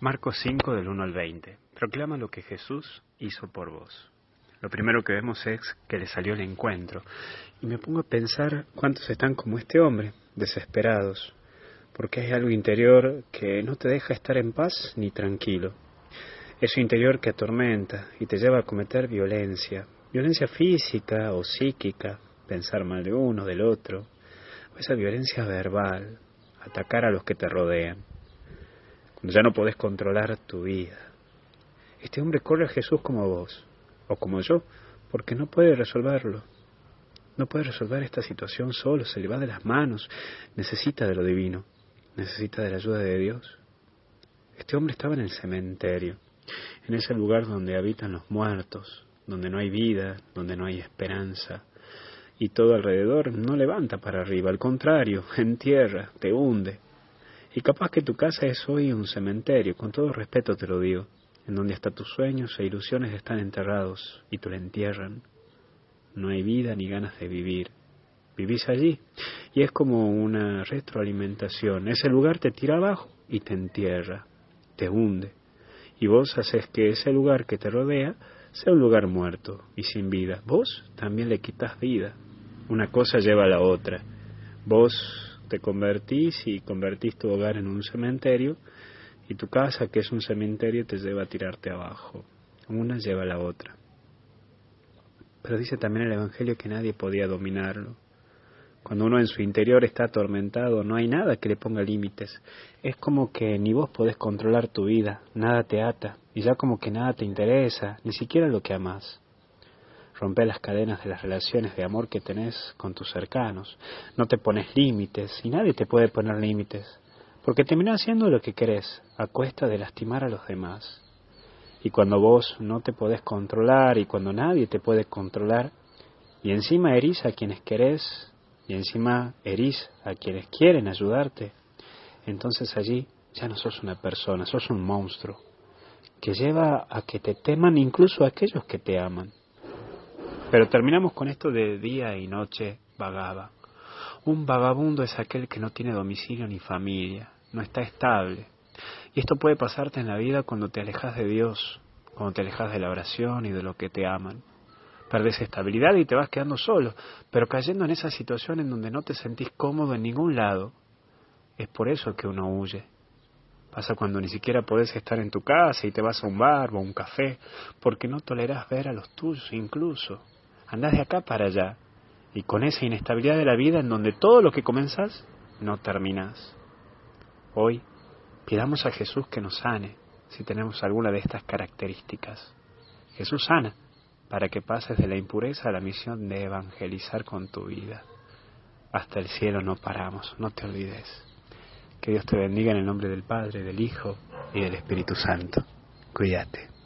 Marcos 5 del 1 al 20. Proclama lo que Jesús hizo por vos. Lo primero que vemos es que le salió el encuentro. Y me pongo a pensar cuántos están como este hombre, desesperados, porque hay algo interior que no te deja estar en paz ni tranquilo. Eso interior que atormenta y te lleva a cometer violencia, violencia física o psíquica, pensar mal de uno, del otro, o esa violencia verbal, atacar a los que te rodean ya no podés controlar tu vida. Este hombre corre a Jesús como vos, o como yo, porque no puede resolverlo. No puede resolver esta situación solo, se le va de las manos, necesita de lo divino, necesita de la ayuda de Dios. Este hombre estaba en el cementerio, en ese lugar donde habitan los muertos, donde no hay vida, donde no hay esperanza, y todo alrededor no levanta para arriba, al contrario, entierra, te hunde, y capaz que tu casa es hoy un cementerio, con todo respeto te lo digo, en donde hasta tus sueños e ilusiones están enterrados y te lo entierran. No hay vida ni ganas de vivir. Vivís allí y es como una retroalimentación. Ese lugar te tira abajo y te entierra, te hunde. Y vos haces que ese lugar que te rodea sea un lugar muerto y sin vida. Vos también le quitas vida. Una cosa lleva a la otra. Vos te convertís y convertís tu hogar en un cementerio y tu casa, que es un cementerio, te lleva a tirarte abajo. Una lleva a la otra. Pero dice también el Evangelio que nadie podía dominarlo. Cuando uno en su interior está atormentado, no hay nada que le ponga límites. Es como que ni vos podés controlar tu vida, nada te ata, y ya como que nada te interesa, ni siquiera lo que amás romper las cadenas de las relaciones de amor que tenés con tus cercanos. No te pones límites y nadie te puede poner límites, porque terminás haciendo lo que querés a cuesta de lastimar a los demás. Y cuando vos no te podés controlar y cuando nadie te puede controlar, y encima herís a quienes querés y encima herís a quienes quieren ayudarte, entonces allí ya no sos una persona, sos un monstruo que lleva a que te teman incluso aquellos que te aman. Pero terminamos con esto de día y noche vagaba. Un vagabundo es aquel que no tiene domicilio ni familia, no está estable. Y esto puede pasarte en la vida cuando te alejas de Dios, cuando te alejas de la oración y de lo que te aman. Perdes estabilidad y te vas quedando solo, pero cayendo en esa situación en donde no te sentís cómodo en ningún lado. Es por eso que uno huye. Pasa cuando ni siquiera podés estar en tu casa y te vas a un bar o a un café, porque no tolerás ver a los tuyos incluso andás de acá para allá, y con esa inestabilidad de la vida en donde todo lo que comenzás no terminás. Hoy pidamos a Jesús que nos sane si tenemos alguna de estas características. Jesús sana para que pases de la impureza a la misión de evangelizar con tu vida. Hasta el cielo no paramos, no te olvides. Que Dios te bendiga en el nombre del Padre, del Hijo y del Espíritu Santo. Cuídate.